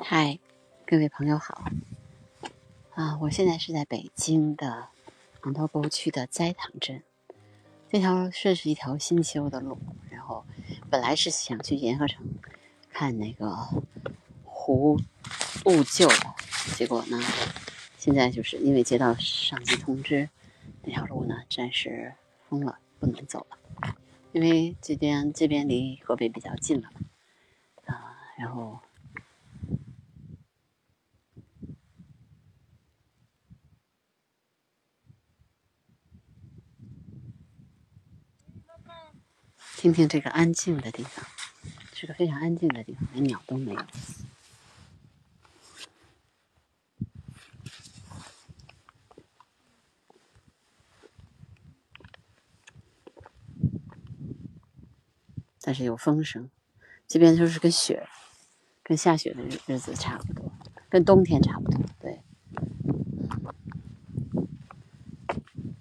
嗨，各位朋友好！啊，我现在是在北京的昂头沟区的斋堂镇。这条这是一条新修的路，然后本来是想去沿河城看那个湖雾旧的，结果呢，现在就是因为接到上级通知，那条路呢暂时封了，不能走了。因为这边这边离河北比较近了，啊，然后。听听这个安静的地方，是个非常安静的地方，连鸟都没有。但是有风声，这边就是跟雪，跟下雪的日日子差不多，跟冬天差不多。对，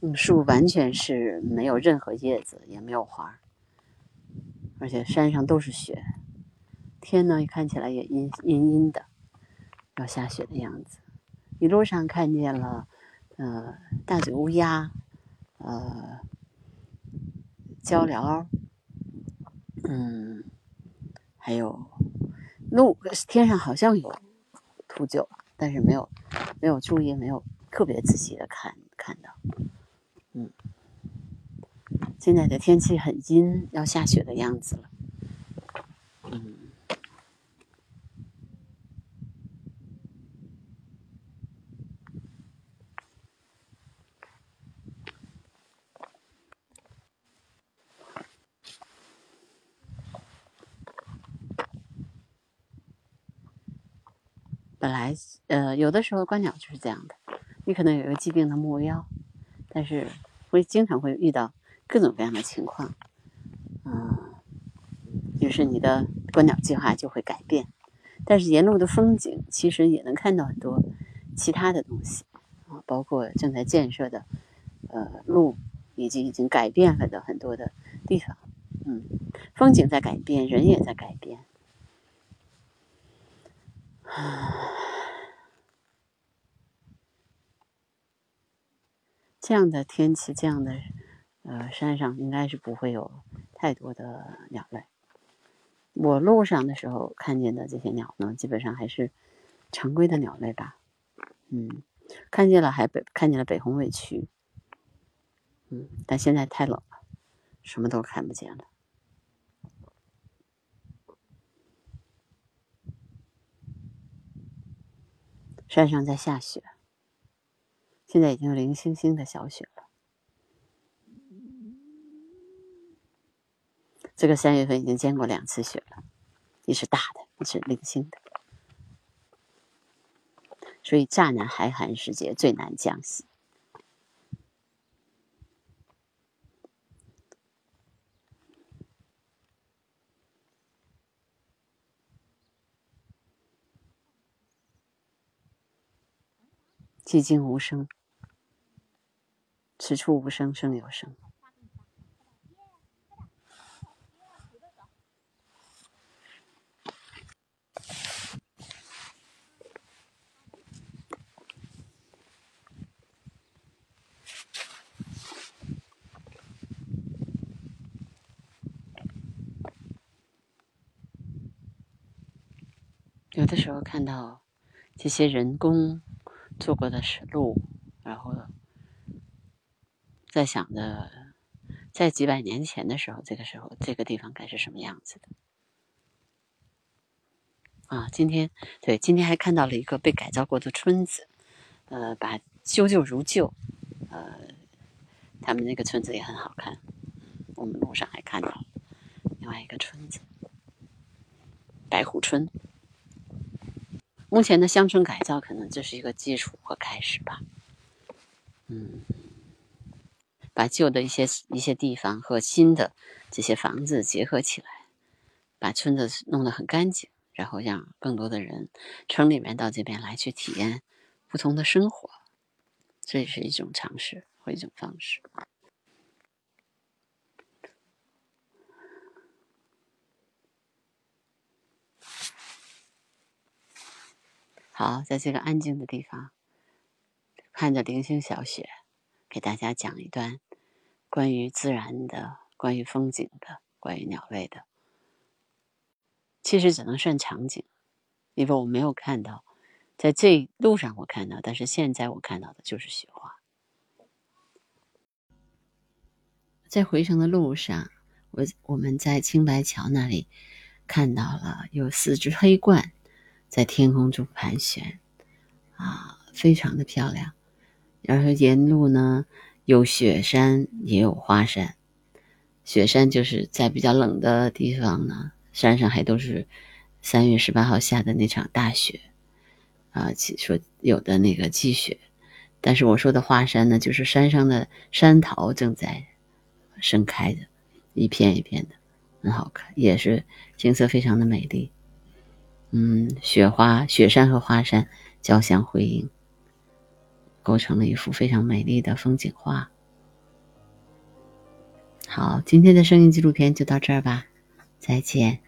嗯，树完全是没有任何叶子，也没有花。而且山上都是雪，天呢看起来也阴阴阴的，要下雪的样子。一路上看见了，呃，大嘴乌鸦，呃，鹪鹩，嗯，还有路天上好像有秃鹫，但是没有没有注意，没有特别仔细的看看到，嗯。现在的天气很阴，要下雪的样子了。嗯，本来呃，有的时候观鸟就是这样的，你可能有一个既定的目标，但是会经常会遇到。各种各样的情况，嗯，于是你的观鸟计划就会改变。但是沿路的风景其实也能看到很多其他的东西啊，包括正在建设的呃路，以及已经改变了的很多的地方。嗯，风景在改变，人也在改变。这样的天气，这样的。呃，山上应该是不会有太多的鸟类。我路上的时候看见的这些鸟呢，基本上还是常规的鸟类吧。嗯，看见了还北看见了北红尾鸲。嗯，但现在太冷了，什么都看不见了。山上在下雪，现在已经零星星的小雪了。这个三月份已经见过两次雪了，一是大的，一是零星的，所以乍暖还寒时节最难降息。寂静无声，此处无声胜有声。有的时候看到这些人工做过的石路，然后在想着，在几百年前的时候，这个时候这个地方该是什么样子的？啊，今天对，今天还看到了一个被改造过的村子，呃，把修旧如旧，呃，他们那个村子也很好看。我们路上还看到另外一个村子——白虎村。目前的乡村改造可能这是一个基础和开始吧，嗯，把旧的一些一些地方和新的这些房子结合起来，把村子弄得很干净，然后让更多的人城里面到这边来去体验不同的生活，这也是一种尝试和一种方式。好，在这个安静的地方，看着零星小雪，给大家讲一段关于自然的、关于风景的、关于鸟类的。其实只能算场景，因为我没有看到，在这路上我看到，但是现在我看到的就是雪花。在回程的路上，我我们在青白桥那里看到了有四只黑鹳在天空中盘旋，啊，非常的漂亮。然后沿路呢有雪山也有花山，雪山就是在比较冷的地方呢。山上还都是三月十八号下的那场大雪啊，说有的那个积雪，但是我说的花山呢，就是山上的山桃正在盛开的，一片一片的，很好看，也是景色非常的美丽。嗯，雪花、雪山和花山交相辉映，构成了一幅非常美丽的风景画。好，今天的声音纪录片就到这儿吧，再见。